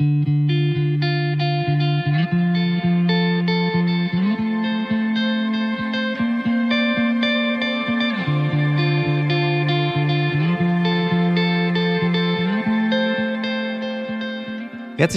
Herzlich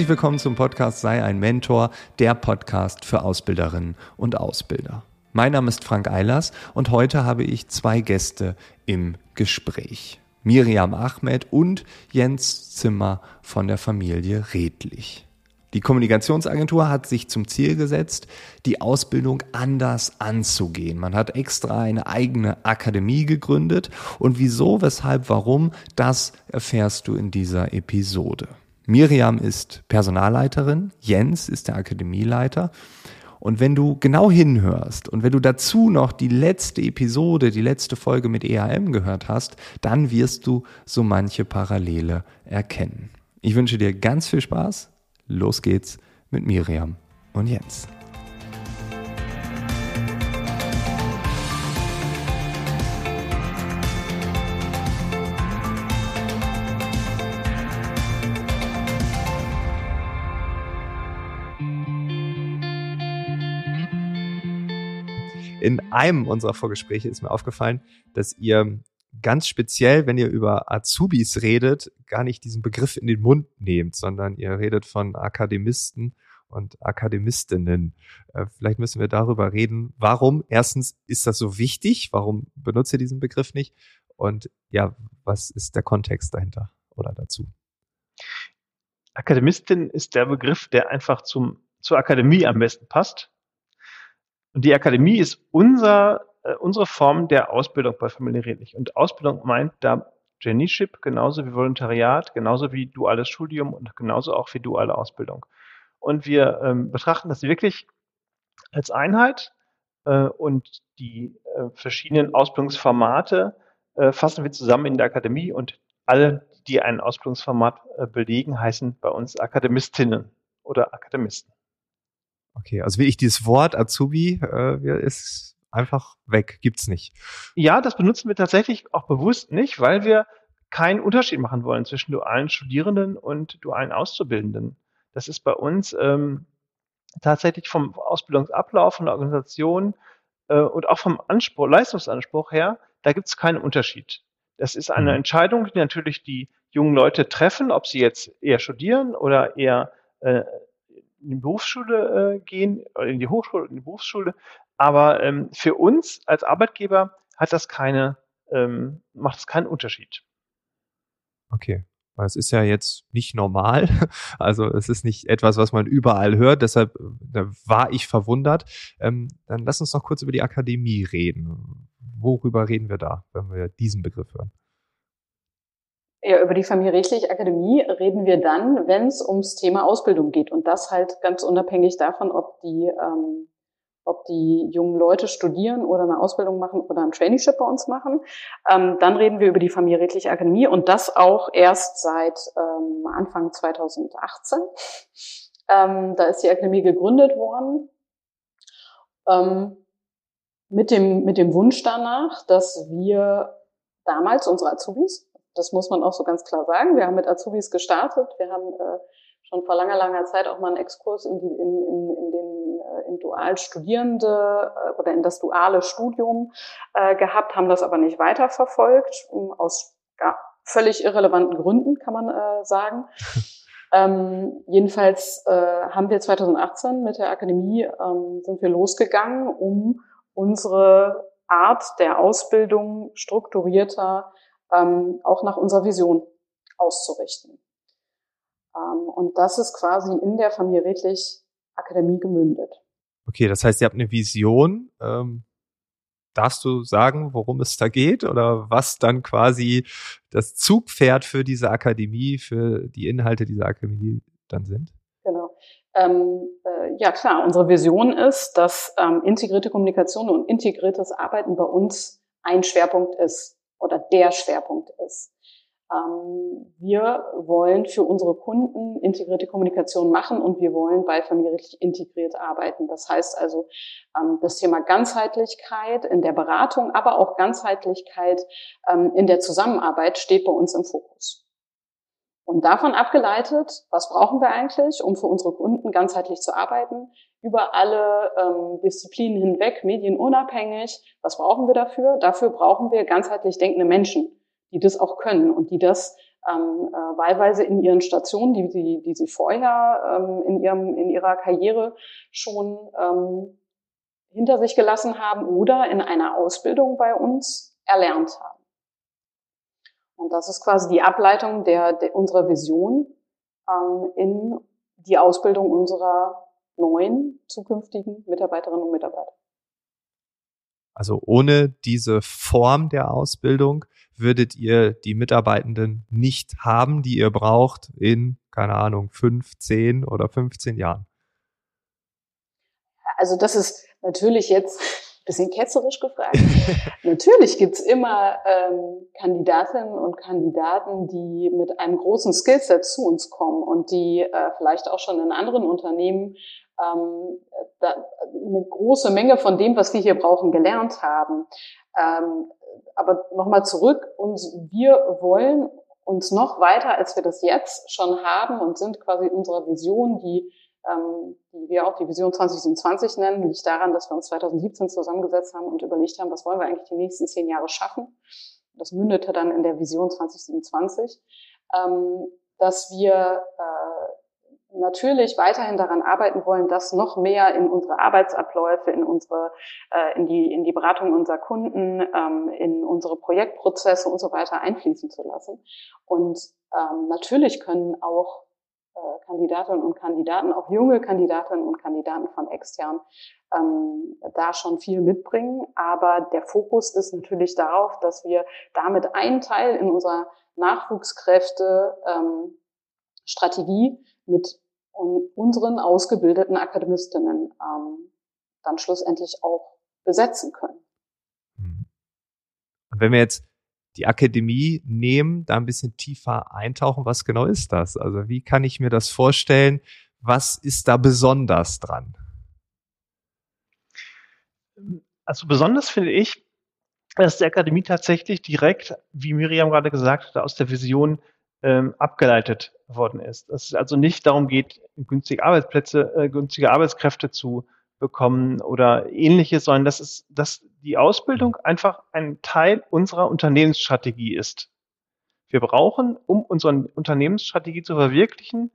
willkommen zum Podcast Sei ein Mentor, der Podcast für Ausbilderinnen und Ausbilder. Mein Name ist Frank Eilers und heute habe ich zwei Gäste im Gespräch. Miriam Ahmed und Jens Zimmer von der Familie Redlich. Die Kommunikationsagentur hat sich zum Ziel gesetzt, die Ausbildung anders anzugehen. Man hat extra eine eigene Akademie gegründet und wieso, weshalb, warum, das erfährst du in dieser Episode. Miriam ist Personalleiterin, Jens ist der Akademieleiter. Und wenn du genau hinhörst und wenn du dazu noch die letzte Episode, die letzte Folge mit EAM gehört hast, dann wirst du so manche Parallele erkennen. Ich wünsche dir ganz viel Spaß. Los geht's mit Miriam und Jens. In einem unserer Vorgespräche ist mir aufgefallen, dass ihr ganz speziell, wenn ihr über Azubis redet, gar nicht diesen Begriff in den Mund nehmt, sondern ihr redet von Akademisten und Akademistinnen. Äh, vielleicht müssen wir darüber reden. Warum? Erstens ist das so wichtig? Warum benutzt ihr diesen Begriff nicht? Und ja, was ist der Kontext dahinter oder dazu? Akademistin ist der Begriff, der einfach zum, zur Akademie am besten passt. Und die Akademie ist unser, äh, unsere Form der Ausbildung bei Familie Redlich. Und Ausbildung meint da Genieship genauso wie Volontariat, genauso wie duales Studium und genauso auch wie duale Ausbildung. Und wir ähm, betrachten das wirklich als Einheit äh, und die äh, verschiedenen Ausbildungsformate äh, fassen wir zusammen in der Akademie und alle, die ein Ausbildungsformat äh, belegen, heißen bei uns Akademistinnen oder Akademisten. Okay, also wie ich dieses Wort Azubi äh, ist einfach weg, gibt's nicht. Ja, das benutzen wir tatsächlich auch bewusst nicht, weil wir keinen Unterschied machen wollen zwischen dualen Studierenden und dualen Auszubildenden. Das ist bei uns ähm, tatsächlich vom Ausbildungsablauf, von der Organisation äh, und auch vom Anspruch, Leistungsanspruch her, da gibt's keinen Unterschied. Das ist eine mhm. Entscheidung, die natürlich die jungen Leute treffen, ob sie jetzt eher studieren oder eher äh, in die Berufsschule äh, gehen, oder in die Hochschule, in die Berufsschule. Aber ähm, für uns als Arbeitgeber hat das keine, ähm, macht es keinen Unterschied. Okay. Weil es ist ja jetzt nicht normal. Also es ist nicht etwas, was man überall hört. Deshalb war ich verwundert. Ähm, dann lass uns noch kurz über die Akademie reden. Worüber reden wir da, wenn wir diesen Begriff hören? Ja, über die Familie Redlich Akademie reden wir dann, wenn es ums Thema Ausbildung geht. Und das halt ganz unabhängig davon, ob die, ähm, ob die jungen Leute studieren oder eine Ausbildung machen oder ein Traineeship bei uns machen. Ähm, dann reden wir über die Familie Redlich Akademie und das auch erst seit ähm, Anfang 2018. Ähm, da ist die Akademie gegründet worden. Ähm, mit dem, mit dem Wunsch danach, dass wir damals unsere Azubis, das muss man auch so ganz klar sagen. Wir haben mit Azubis gestartet. Wir haben äh, schon vor langer, langer Zeit auch mal einen Exkurs in, die, in, in, in den äh, in dual Studierende äh, oder in das duale Studium äh, gehabt, haben das aber nicht weiterverfolgt, aus ja, völlig irrelevanten Gründen, kann man äh, sagen. Ähm, jedenfalls äh, haben wir 2018 mit der Akademie ähm, sind wir losgegangen, um unsere Art der Ausbildung strukturierter ähm, auch nach unserer Vision auszurichten. Ähm, und das ist quasi in der Familie Redlich Akademie gemündet. Okay, das heißt, ihr habt eine Vision. Ähm, darfst du sagen, worum es da geht oder was dann quasi das Zugpferd für diese Akademie, für die Inhalte dieser Akademie dann sind? Genau. Ähm, äh, ja klar, unsere Vision ist, dass ähm, integrierte Kommunikation und integriertes Arbeiten bei uns ein Schwerpunkt ist oder der Schwerpunkt ist. Ähm, wir wollen für unsere Kunden integrierte Kommunikation machen und wir wollen bei familienrechtlich integriert arbeiten. Das heißt also, ähm, das Thema Ganzheitlichkeit in der Beratung, aber auch Ganzheitlichkeit ähm, in der Zusammenarbeit steht bei uns im Fokus. Und davon abgeleitet, was brauchen wir eigentlich, um für unsere Kunden ganzheitlich zu arbeiten, über alle ähm, Disziplinen hinweg, medienunabhängig, was brauchen wir dafür? Dafür brauchen wir ganzheitlich denkende Menschen, die das auch können und die das ähm, äh, wahlweise in ihren Stationen, die sie, die sie vorher ähm, in, ihrem, in ihrer Karriere schon ähm, hinter sich gelassen haben oder in einer Ausbildung bei uns erlernt haben. Und das ist quasi die Ableitung der, der unserer Vision ähm, in die Ausbildung unserer neuen zukünftigen Mitarbeiterinnen und Mitarbeiter. Also ohne diese Form der Ausbildung würdet ihr die Mitarbeitenden nicht haben, die ihr braucht in, keine Ahnung, fünf, zehn oder 15 Jahren? Also das ist natürlich jetzt ein bisschen ketzerisch gefragt. natürlich gibt's immer ähm, Kandidatinnen und Kandidaten, die mit einem großen Skillset zu uns kommen und die äh, vielleicht auch schon in anderen Unternehmen ähm, eine große Menge von dem, was wir hier brauchen, gelernt haben. Ähm, aber nochmal zurück, uns, wir wollen uns noch weiter, als wir das jetzt schon haben und sind quasi unserer Vision, die, ähm, die wir auch die Vision 2027 nennen, liegt daran, dass wir uns 2017 zusammengesetzt haben und überlegt haben, was wollen wir eigentlich die nächsten zehn Jahre schaffen. Das mündete dann in der Vision 2027, ähm, dass wir äh, natürlich weiterhin daran arbeiten wollen, das noch mehr in unsere Arbeitsabläufe, in unsere, äh, in die in die Beratung unserer Kunden, ähm, in unsere Projektprozesse und so weiter einfließen zu lassen. Und ähm, natürlich können auch äh, Kandidatinnen und Kandidaten, auch junge Kandidatinnen und Kandidaten von extern, ähm, da schon viel mitbringen. Aber der Fokus ist natürlich darauf, dass wir damit einen Teil in unserer Nachwuchskräfte ähm, Strategie mit unseren ausgebildeten Akademistinnen ähm, dann schlussendlich auch besetzen können. Mhm. Und wenn wir jetzt die Akademie nehmen, da ein bisschen tiefer eintauchen, was genau ist das? Also wie kann ich mir das vorstellen? Was ist da besonders dran? Also besonders finde ich, dass die Akademie tatsächlich direkt, wie Miriam gerade gesagt hat, aus der Vision ähm, abgeleitet worden ist. Dass es also nicht darum geht, günstige Arbeitsplätze, äh, günstige Arbeitskräfte zu bekommen oder ähnliches, sondern dass es, dass die Ausbildung einfach ein Teil unserer Unternehmensstrategie ist. Wir brauchen, um unsere Unternehmensstrategie zu verwirklichen,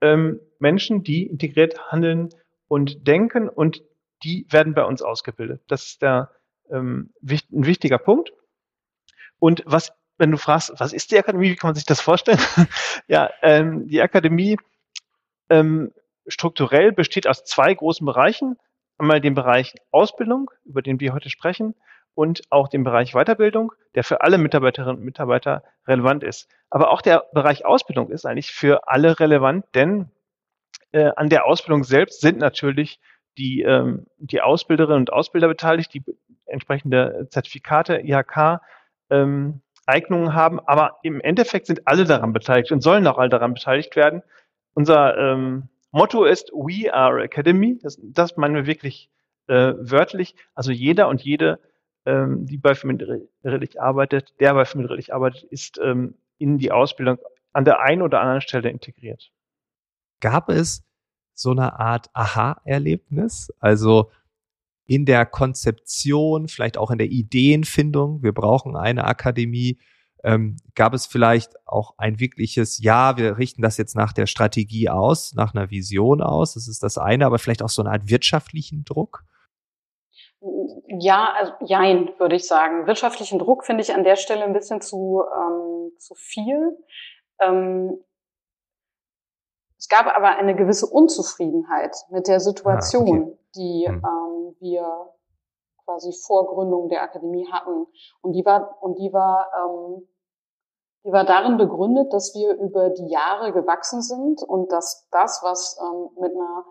ähm, Menschen, die integriert handeln und denken und die werden bei uns ausgebildet. Das ist der, ähm, ein wichtiger Punkt. Und was wenn du fragst, was ist die Akademie, wie kann man sich das vorstellen? ja, ähm, die Akademie ähm, strukturell besteht aus zwei großen Bereichen. Einmal den Bereich Ausbildung, über den wir heute sprechen, und auch den Bereich Weiterbildung, der für alle Mitarbeiterinnen und Mitarbeiter relevant ist. Aber auch der Bereich Ausbildung ist eigentlich für alle relevant, denn äh, an der Ausbildung selbst sind natürlich die, ähm, die Ausbilderinnen und Ausbilder beteiligt, die entsprechende Zertifikate, IHK, ähm, Eignungen haben, aber im Endeffekt sind alle daran beteiligt und sollen auch alle daran beteiligt werden. Unser ähm, Motto ist We are Academy. Das, das meinen wir wirklich äh, wörtlich. Also jeder und jede, ähm, die bei Familienrelich arbeitet, der bei Familienrelich arbeitet, ist ähm, in die Ausbildung an der einen oder anderen Stelle integriert. Gab es so eine Art Aha-Erlebnis? Also in der Konzeption, vielleicht auch in der Ideenfindung. Wir brauchen eine Akademie. Ähm, gab es vielleicht auch ein wirkliches, ja, wir richten das jetzt nach der Strategie aus, nach einer Vision aus, das ist das eine, aber vielleicht auch so eine Art wirtschaftlichen Druck? Ja, also jein, würde ich sagen. Wirtschaftlichen Druck finde ich an der Stelle ein bisschen zu, ähm, zu viel. Ähm, es gab aber eine gewisse Unzufriedenheit mit der Situation, ah, okay. die hm. ähm, wir quasi vor Gründung der Akademie hatten. Und die war, und die war, ähm, die war darin begründet, dass wir über die Jahre gewachsen sind und dass das, was ähm, mit einer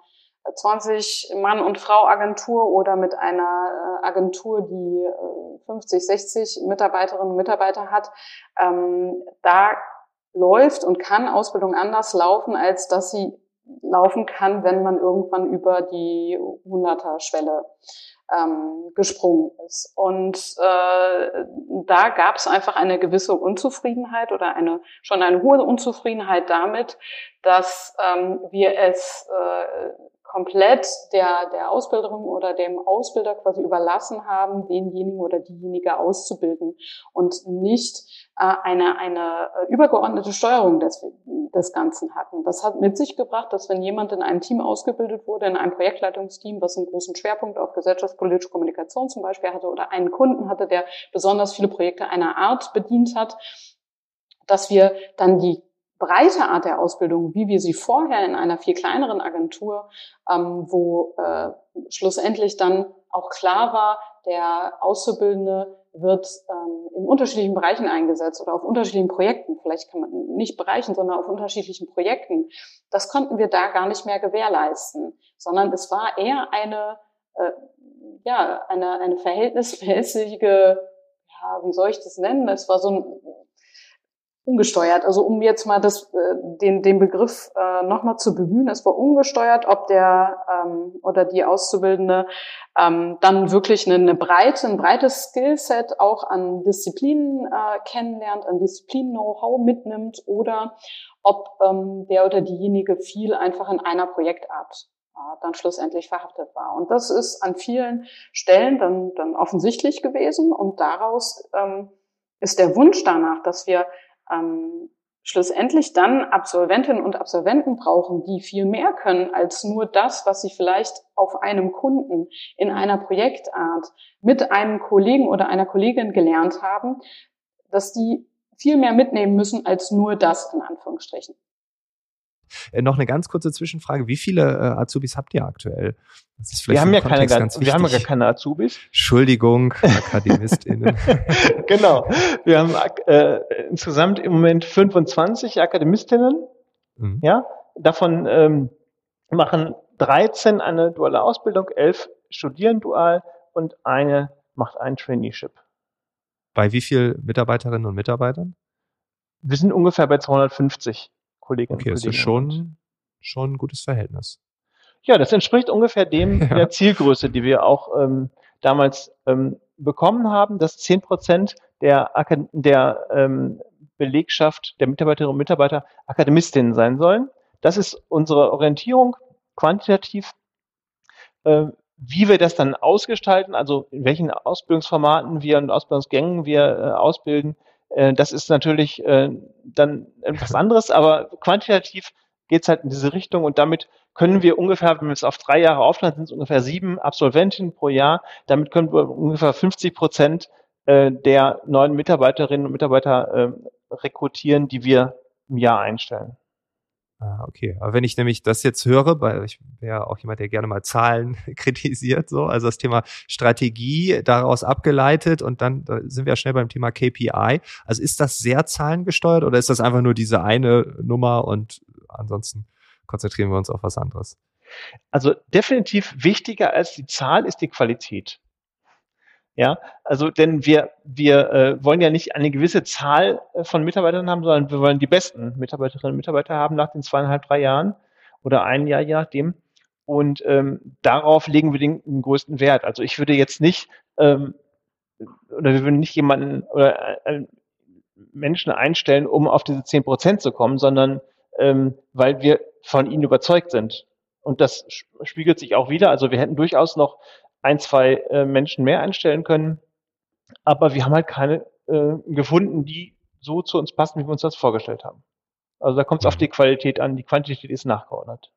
20 Mann und Frau Agentur oder mit einer äh, Agentur, die äh, 50, 60 Mitarbeiterinnen und Mitarbeiter hat, ähm, da läuft und kann Ausbildung anders laufen, als dass sie laufen kann, wenn man irgendwann über die 100er-Schwelle ähm, gesprungen ist. Und äh, da gab es einfach eine gewisse Unzufriedenheit oder eine schon eine hohe Unzufriedenheit damit, dass ähm, wir es äh, komplett der, der Ausbilderin oder dem Ausbilder quasi überlassen haben, denjenigen oder diejenige auszubilden und nicht äh, eine, eine äh, übergeordnete Steuerung des, des Ganzen hatten. Das hat mit sich gebracht, dass wenn jemand in einem Team ausgebildet wurde, in einem Projektleitungsteam, was einen großen Schwerpunkt auf gesellschaftspolitische Kommunikation zum Beispiel hatte oder einen Kunden hatte, der besonders viele Projekte einer Art bedient hat, dass wir dann die breite Art der Ausbildung, wie wir sie vorher in einer viel kleineren Agentur, ähm, wo äh, schlussendlich dann auch klar war, der Auszubildende wird ähm, in unterschiedlichen Bereichen eingesetzt oder auf unterschiedlichen Projekten. Vielleicht kann man nicht Bereichen, sondern auf unterschiedlichen Projekten. Das konnten wir da gar nicht mehr gewährleisten, sondern es war eher eine, äh, ja, eine, eine verhältnismäßige, ja, wie soll ich das nennen? Es war so ein ungesteuert. Also um jetzt mal das, äh, den, den Begriff äh, nochmal zu bemühen, es war ungesteuert, ob der ähm, oder die Auszubildende ähm, dann wirklich eine, eine breite, ein breites Skillset auch an Disziplinen äh, kennenlernt, an Disziplinen-Know-how mitnimmt oder ob ähm, der oder diejenige viel einfach in einer Projektart äh, dann schlussendlich verhaftet war. Und das ist an vielen Stellen dann, dann offensichtlich gewesen und daraus ähm, ist der Wunsch danach, dass wir ähm, schlussendlich dann Absolventinnen und Absolventen brauchen, die viel mehr können als nur das, was sie vielleicht auf einem Kunden in einer Projektart mit einem Kollegen oder einer Kollegin gelernt haben, dass die viel mehr mitnehmen müssen als nur das in Anführungsstrichen. Äh, noch eine ganz kurze Zwischenfrage. Wie viele äh, Azubis habt ihr aktuell? Wir haben ja keine, wir haben ja gar keine Azubis. Entschuldigung, AkademistInnen. genau. Wir haben äh, insgesamt im Moment 25 Akademistinnen. Mhm. Ja, davon ähm, machen 13 eine duale Ausbildung, 11 studieren dual und eine macht ein Traineeship. Bei wie viel Mitarbeiterinnen und Mitarbeitern? Wir sind ungefähr bei 250. Kolleginnen okay, und Kollegen. Okay, das ist schon, schon ein gutes Verhältnis. Ja, das entspricht ungefähr dem ja. der Zielgröße, die wir auch ähm, damals ähm, bekommen haben, dass zehn Prozent der, der ähm, Belegschaft, der Mitarbeiterinnen und Mitarbeiter Akademistinnen sein sollen. Das ist unsere Orientierung quantitativ. Äh, wie wir das dann ausgestalten, also in welchen Ausbildungsformaten wir und Ausbildungsgängen wir äh, ausbilden, das ist natürlich äh, dann etwas anderes, aber quantitativ geht es halt in diese Richtung und damit können wir ungefähr, wenn wir es auf drei Jahre aufladen, sind es ungefähr sieben Absolventinnen pro Jahr. Damit können wir ungefähr 50 Prozent äh, der neuen Mitarbeiterinnen und Mitarbeiter äh, rekrutieren, die wir im Jahr einstellen. Ah, okay. Aber wenn ich nämlich das jetzt höre, weil ich wäre auch jemand, der gerne mal Zahlen kritisiert, so, also das Thema Strategie daraus abgeleitet und dann da sind wir ja schnell beim Thema KPI. Also ist das sehr zahlengesteuert oder ist das einfach nur diese eine Nummer und ansonsten konzentrieren wir uns auf was anderes? Also definitiv wichtiger als die Zahl ist die Qualität. Ja, also denn wir, wir äh, wollen ja nicht eine gewisse Zahl äh, von Mitarbeitern haben, sondern wir wollen die besten Mitarbeiterinnen und Mitarbeiter haben nach den zweieinhalb, drei Jahren oder ein Jahr, je nachdem. Und ähm, darauf legen wir den, den größten Wert. Also ich würde jetzt nicht ähm, oder wir würden nicht jemanden oder äh, Menschen einstellen, um auf diese zehn Prozent zu kommen, sondern ähm, weil wir von ihnen überzeugt sind. Und das spiegelt sich auch wieder. Also wir hätten durchaus noch ein, zwei äh, Menschen mehr einstellen können. Aber wir haben halt keine äh, gefunden, die so zu uns passen, wie wir uns das vorgestellt haben. Also da kommt es auf mhm. die Qualität an. Die Quantität ist nachgeordnet.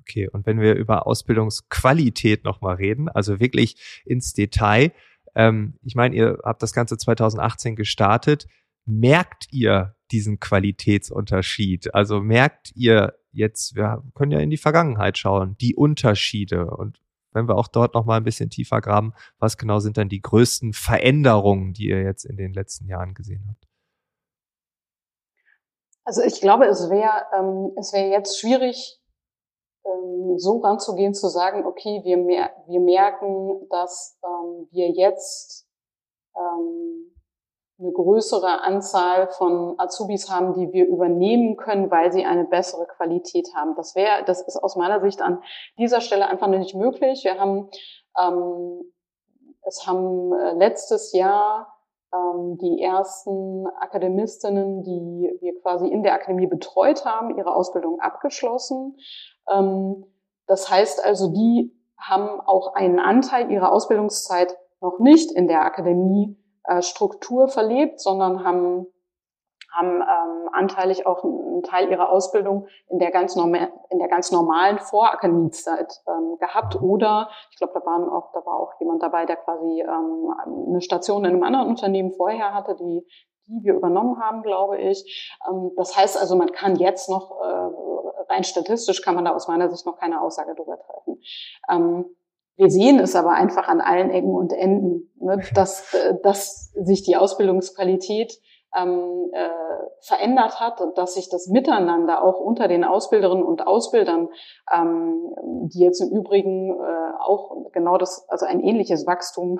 Okay, und wenn wir über Ausbildungsqualität nochmal reden, also wirklich ins Detail, ähm, ich meine, ihr habt das Ganze 2018 gestartet. Merkt ihr diesen Qualitätsunterschied? Also merkt ihr jetzt, wir können ja in die Vergangenheit schauen, die Unterschiede und wenn wir auch dort noch mal ein bisschen tiefer graben, was genau sind dann die größten Veränderungen, die ihr jetzt in den letzten Jahren gesehen habt? Also ich glaube, es wäre ähm, es wäre jetzt schwierig, ähm, so ranzugehen, zu sagen, okay, wir, mer wir merken, dass ähm, wir jetzt ähm, eine größere Anzahl von Azubis haben, die wir übernehmen können, weil sie eine bessere Qualität haben. Das wäre, das ist aus meiner Sicht an dieser Stelle einfach nicht möglich. Wir haben, ähm, es haben äh, letztes Jahr ähm, die ersten Akademistinnen, die wir quasi in der Akademie betreut haben, ihre Ausbildung abgeschlossen. Ähm, das heißt also, die haben auch einen Anteil ihrer Ausbildungszeit noch nicht in der Akademie äh, Struktur verlebt, sondern haben haben ähm, anteilig auch einen Teil ihrer Ausbildung in der ganz, normal, in der ganz normalen Vorakademiezeit ähm, gehabt. Oder ich glaube, da, waren auch, da war auch jemand dabei, der quasi ähm, eine Station in einem anderen Unternehmen vorher hatte, die, die wir übernommen haben, glaube ich. Ähm, das heißt also, man kann jetzt noch, äh, rein statistisch kann man da aus meiner Sicht noch keine Aussage darüber treffen. Wir sehen es aber einfach an allen Ecken und Enden, ne, dass, äh, dass sich die Ausbildungsqualität ähm, äh, verändert hat und dass sich das Miteinander auch unter den Ausbilderinnen und Ausbildern, ähm, die jetzt im Übrigen äh, auch genau das, also ein ähnliches Wachstum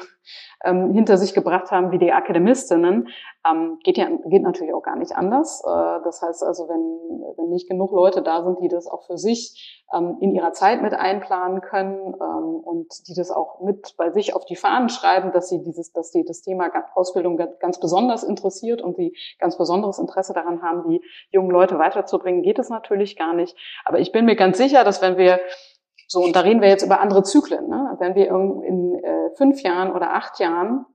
ähm, hinter sich gebracht haben wie die Akademistinnen, ähm, geht ja geht natürlich auch gar nicht anders. Äh, das heißt also, wenn, wenn nicht genug Leute da sind, die das auch für sich ähm, in ihrer Zeit mit einplanen können ähm, und die das auch mit bei sich auf die Fahnen schreiben, dass sie dieses, dass sie das Thema Ausbildung ganz besonders interessiert und sie ganz besonderes Interesse daran haben, die jungen Leute weiterzubringen, geht es natürlich gar nicht. Aber ich bin mir ganz sicher, dass wenn wir so, und da reden wir jetzt über andere Zyklen, ne? wenn wir in äh, fünf Jahren oder acht Jahren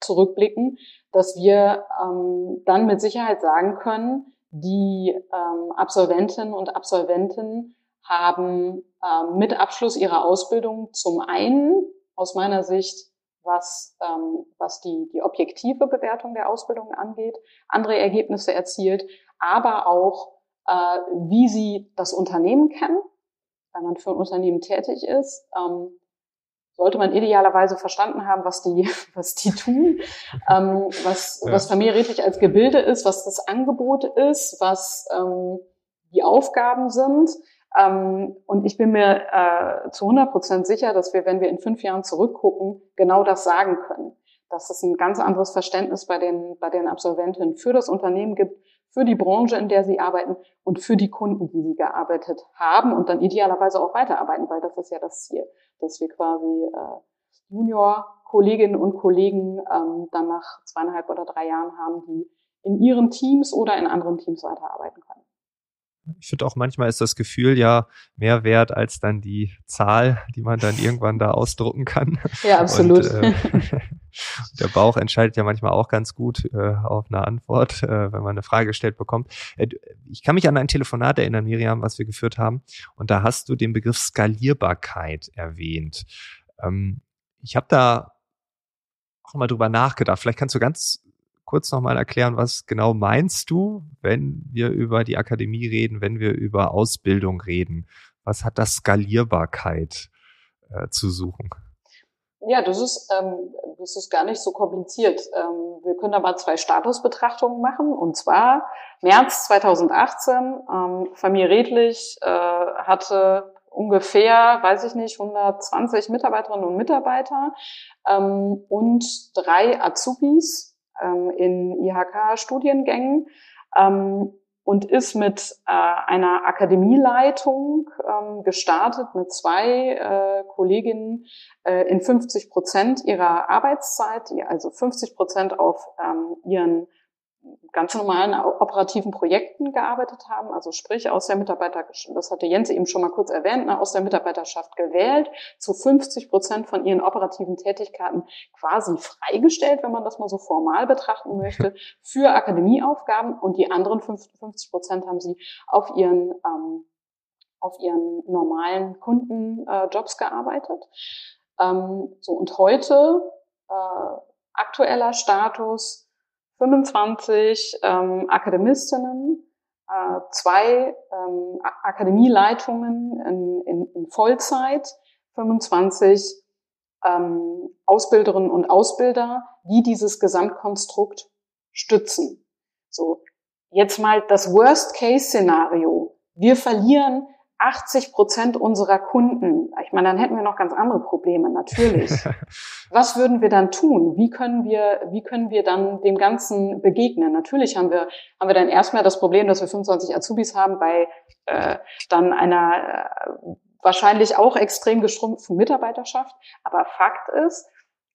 zurückblicken, dass wir ähm, dann mit Sicherheit sagen können, die ähm, Absolventinnen und Absolventen haben ähm, mit Abschluss ihrer Ausbildung zum einen aus meiner Sicht, was, ähm, was die, die objektive Bewertung der Ausbildung angeht, andere Ergebnisse erzielt, aber auch, äh, wie sie das Unternehmen kennen, wenn man für ein Unternehmen tätig ist, ähm, sollte man idealerweise verstanden haben, was die, was die tun, ähm, was, ja. was familienrechtlich als Gebilde ist, was das Angebot ist, was ähm, die Aufgaben sind. Ähm, und ich bin mir äh, zu 100 Prozent sicher, dass wir, wenn wir in fünf Jahren zurückgucken, genau das sagen können. Dass es ein ganz anderes Verständnis bei den, bei den Absolventinnen für das Unternehmen gibt, für die Branche, in der sie arbeiten und für die Kunden, die sie gearbeitet haben und dann idealerweise auch weiterarbeiten, weil das ist ja das Ziel, dass wir quasi äh, Junior-Kolleginnen und Kollegen ähm, dann nach zweieinhalb oder drei Jahren haben, die in ihren Teams oder in anderen Teams weiterarbeiten können ich finde auch manchmal ist das Gefühl ja mehr wert als dann die Zahl, die man dann irgendwann da ausdrucken kann. Ja, absolut. Und, äh, der Bauch entscheidet ja manchmal auch ganz gut äh, auf eine Antwort, äh, wenn man eine Frage gestellt bekommt. Äh, ich kann mich an ein Telefonat erinnern, Miriam, was wir geführt haben. Und da hast du den Begriff Skalierbarkeit erwähnt. Ähm, ich habe da auch mal drüber nachgedacht. Vielleicht kannst du ganz kurz nochmal erklären, was genau meinst du, wenn wir über die Akademie reden, wenn wir über Ausbildung reden? Was hat das Skalierbarkeit äh, zu suchen? Ja, das ist, ähm, das ist gar nicht so kompliziert. Ähm, wir können aber zwei Statusbetrachtungen machen. Und zwar März 2018, ähm, Familie Redlich äh, hatte ungefähr, weiß ich nicht, 120 Mitarbeiterinnen und Mitarbeiter ähm, und drei Azubis ähm, in IHK-Studiengängen ähm, und ist mit äh, einer Akademieleitung ähm, gestartet mit zwei äh, Kolleginnen äh, in 50 Prozent ihrer Arbeitszeit, die also 50 Prozent auf ähm, ihren ganz normalen operativen Projekten gearbeitet haben, also sprich aus der Mitarbeiter, das hatte Jens eben schon mal kurz erwähnt, ne, aus der Mitarbeiterschaft gewählt, zu 50 Prozent von ihren operativen Tätigkeiten quasi freigestellt, wenn man das mal so formal betrachten möchte, für Akademieaufgaben und die anderen 50 Prozent haben sie auf ihren ähm, auf ihren normalen Kundenjobs äh, gearbeitet. Ähm, so und heute äh, aktueller Status 25 ähm, Akademistinnen, äh, zwei ähm, Akademieleitungen in, in, in Vollzeit, 25 ähm, Ausbilderinnen und Ausbilder, die dieses Gesamtkonstrukt stützen. So, jetzt mal das Worst-Case-Szenario. Wir verlieren 80 Prozent unserer Kunden, ich meine, dann hätten wir noch ganz andere Probleme, natürlich. Was würden wir dann tun? Wie können wir, wie können wir dann dem Ganzen begegnen? Natürlich haben wir, haben wir dann erstmal das Problem, dass wir 25 Azubis haben bei äh, dann einer äh, wahrscheinlich auch extrem geschrumpften Mitarbeiterschaft. Aber Fakt ist,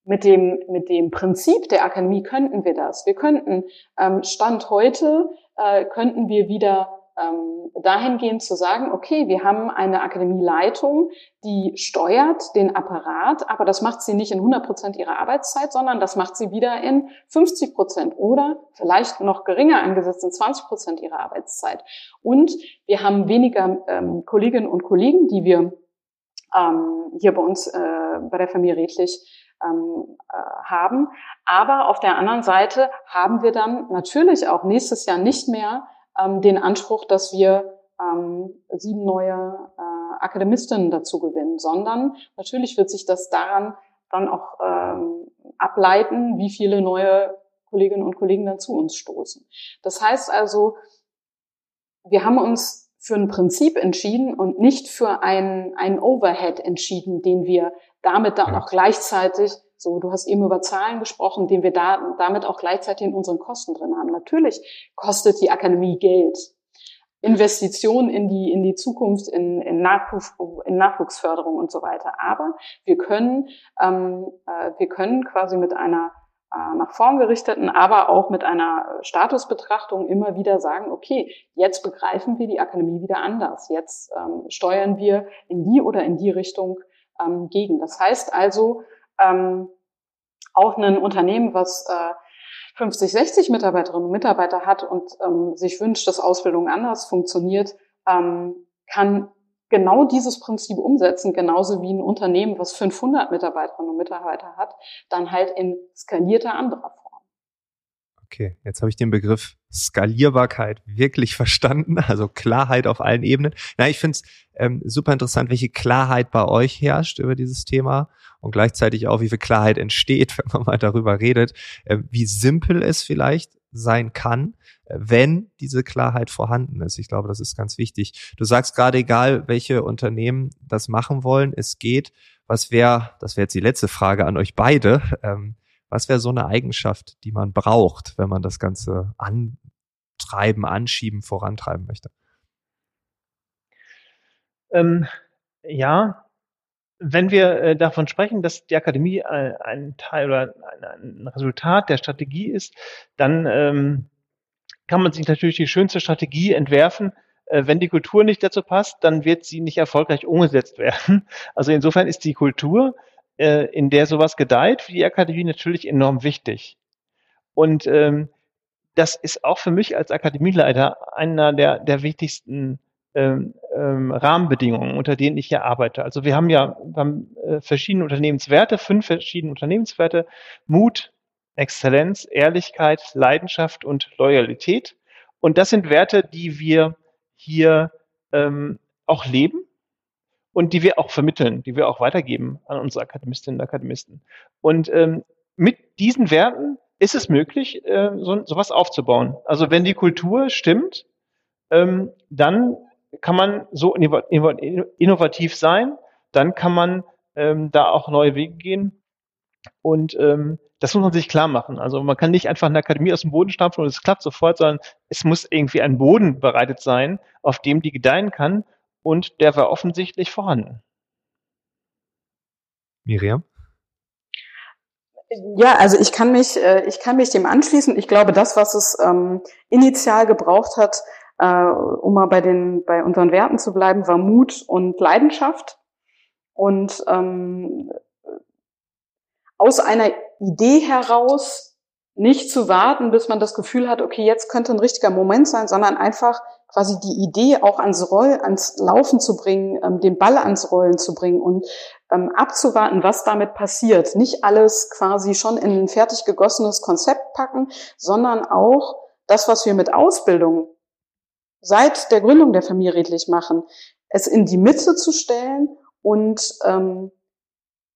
mit dem, mit dem Prinzip der Akademie könnten wir das. Wir könnten, ähm, Stand heute, äh, könnten wir wieder ähm, dahingehend zu sagen, okay, wir haben eine Akademieleitung, die steuert den Apparat, aber das macht sie nicht in 100 Prozent ihrer Arbeitszeit, sondern das macht sie wieder in 50 Prozent oder vielleicht noch geringer angesetzt in 20 Prozent ihrer Arbeitszeit. Und wir haben weniger ähm, Kolleginnen und Kollegen, die wir ähm, hier bei uns äh, bei der Familie Redlich ähm, äh, haben. Aber auf der anderen Seite haben wir dann natürlich auch nächstes Jahr nicht mehr ähm, den Anspruch, dass wir ähm, sieben neue äh, Akademistinnen dazu gewinnen, sondern natürlich wird sich das daran dann auch ähm, ableiten, wie viele neue Kolleginnen und Kollegen dann zu uns stoßen. Das heißt also, wir haben uns für ein Prinzip entschieden und nicht für einen, einen Overhead entschieden, den wir damit dann auch gleichzeitig so, du hast eben über Zahlen gesprochen, den wir da, damit auch gleichzeitig in unseren Kosten drin haben. Natürlich kostet die Akademie Geld. Investitionen in die, in die Zukunft, in, in, Nachwuchs, in Nachwuchsförderung und so weiter. Aber wir können, ähm, äh, wir können quasi mit einer äh, nach vorn gerichteten, aber auch mit einer Statusbetrachtung immer wieder sagen, okay, jetzt begreifen wir die Akademie wieder anders. Jetzt ähm, steuern wir in die oder in die Richtung ähm, gegen. Das heißt also, ähm, auch ein Unternehmen, was äh, 50, 60 Mitarbeiterinnen und Mitarbeiter hat und ähm, sich wünscht, dass Ausbildung anders funktioniert, ähm, kann genau dieses Prinzip umsetzen, genauso wie ein Unternehmen, was 500 Mitarbeiterinnen und Mitarbeiter hat, dann halt in skalierter anderer Form. Okay, jetzt habe ich den Begriff Skalierbarkeit wirklich verstanden, also Klarheit auf allen Ebenen. Na, ich finde es ähm, super interessant, welche Klarheit bei euch herrscht über dieses Thema und gleichzeitig auch, wie viel Klarheit entsteht, wenn man mal darüber redet, äh, wie simpel es vielleicht sein kann, äh, wenn diese Klarheit vorhanden ist. Ich glaube, das ist ganz wichtig. Du sagst gerade, egal welche Unternehmen das machen wollen, es geht. Was wäre, das wäre jetzt die letzte Frage an euch beide, ähm, was wäre so eine Eigenschaft, die man braucht, wenn man das Ganze antreiben, anschieben, vorantreiben möchte? Ähm, ja, wenn wir äh, davon sprechen, dass die Akademie ein, ein Teil oder ein, ein, Resultat der Strategie ist, dann ähm, kann man sich natürlich die schönste Strategie entwerfen. Äh, wenn die Kultur nicht dazu passt, dann wird sie nicht erfolgreich umgesetzt werden. Also insofern ist die Kultur äh, in der sowas gedeiht, für die Akademie natürlich enorm wichtig. Und ähm, das ist auch für mich als Akademieleiter einer der, der wichtigsten ähm, ähm, Rahmenbedingungen, unter denen ich hier arbeite. Also wir haben ja wir haben, äh, verschiedene Unternehmenswerte, fünf verschiedene Unternehmenswerte, Mut, Exzellenz, Ehrlichkeit, Leidenschaft und Loyalität. Und das sind Werte, die wir hier ähm, auch leben und die wir auch vermitteln, die wir auch weitergeben an unsere Akademistinnen und Akademisten. Und ähm, mit diesen Werten ist es möglich, äh, so, sowas aufzubauen. Also wenn die Kultur stimmt, ähm, dann kann man so innovativ sein, dann kann man ähm, da auch neue Wege gehen. Und ähm, das muss man sich klar machen. Also man kann nicht einfach eine Akademie aus dem Boden stampfen und es klappt sofort, sondern es muss irgendwie ein Boden bereitet sein, auf dem die gedeihen kann und der war offensichtlich vorhanden. Miriam? Ja, also ich kann mich, äh, ich kann mich dem anschließen. Ich glaube, das, was es ähm, initial gebraucht hat, äh, um mal bei den, bei unseren Werten zu bleiben, war Mut und Leidenschaft. Und ähm, aus einer Idee heraus nicht zu warten, bis man das Gefühl hat, okay, jetzt könnte ein richtiger Moment sein, sondern einfach quasi die Idee auch ans Roll, ans Laufen zu bringen, ähm, den Ball ans Rollen zu bringen und ähm, abzuwarten, was damit passiert. Nicht alles quasi schon in ein fertig gegossenes Konzept packen, sondern auch das, was wir mit Ausbildung seit der Gründung der Familie redlich machen, es in die Mitte zu stellen und ähm,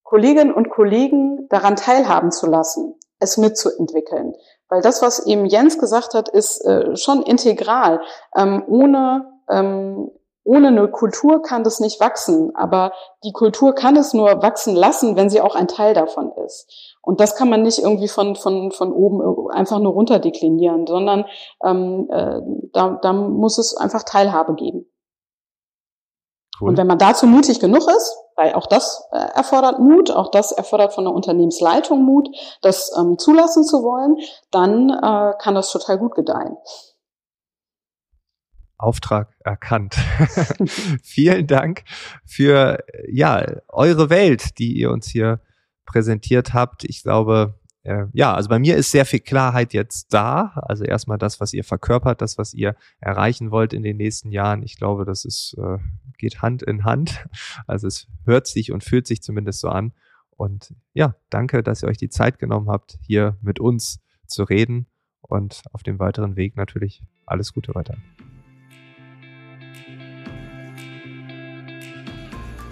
Kolleginnen und Kollegen daran teilhaben zu lassen es mitzuentwickeln. Weil das, was eben Jens gesagt hat, ist äh, schon integral. Ähm, ohne, ähm, ohne eine Kultur kann das nicht wachsen, aber die Kultur kann es nur wachsen lassen, wenn sie auch ein Teil davon ist. Und das kann man nicht irgendwie von, von, von oben einfach nur runterdeklinieren, sondern ähm, äh, da, da muss es einfach Teilhabe geben. Cool. Und wenn man dazu mutig genug ist, weil auch das äh, erfordert Mut, auch das erfordert von der Unternehmensleitung Mut, das ähm, zulassen zu wollen, dann äh, kann das total gut gedeihen. Auftrag erkannt. Vielen Dank für ja eure Welt, die ihr uns hier präsentiert habt. Ich glaube, äh, ja, also bei mir ist sehr viel Klarheit jetzt da. Also erstmal das, was ihr verkörpert, das, was ihr erreichen wollt in den nächsten Jahren. Ich glaube, das ist äh, geht Hand in Hand. Also es hört sich und fühlt sich zumindest so an. Und ja, danke, dass ihr euch die Zeit genommen habt, hier mit uns zu reden. Und auf dem weiteren Weg natürlich alles Gute weiter.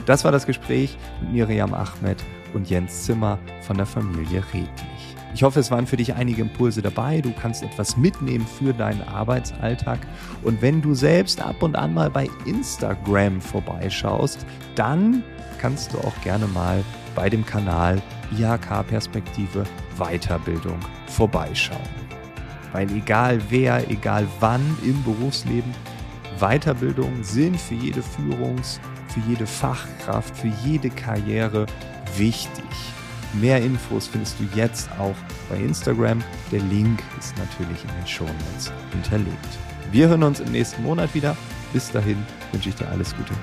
Das war das Gespräch mit Miriam Ahmed und Jens Zimmer von der Familie Redlich. Ich hoffe, es waren für dich einige Impulse dabei. Du kannst etwas mitnehmen für deinen Arbeitsalltag. Und wenn du selbst ab und an mal bei Instagram vorbeischaust, dann kannst du auch gerne mal bei dem Kanal IHK-Perspektive Weiterbildung vorbeischauen. Weil egal wer, egal wann im Berufsleben, Weiterbildungen sind für jede Führungs- für jede Fachkraft, für jede Karriere wichtig. Mehr Infos findest du jetzt auch bei Instagram. Der Link ist natürlich in den Show Notes hinterlegt. Wir hören uns im nächsten Monat wieder. Bis dahin wünsche ich dir alles Gute.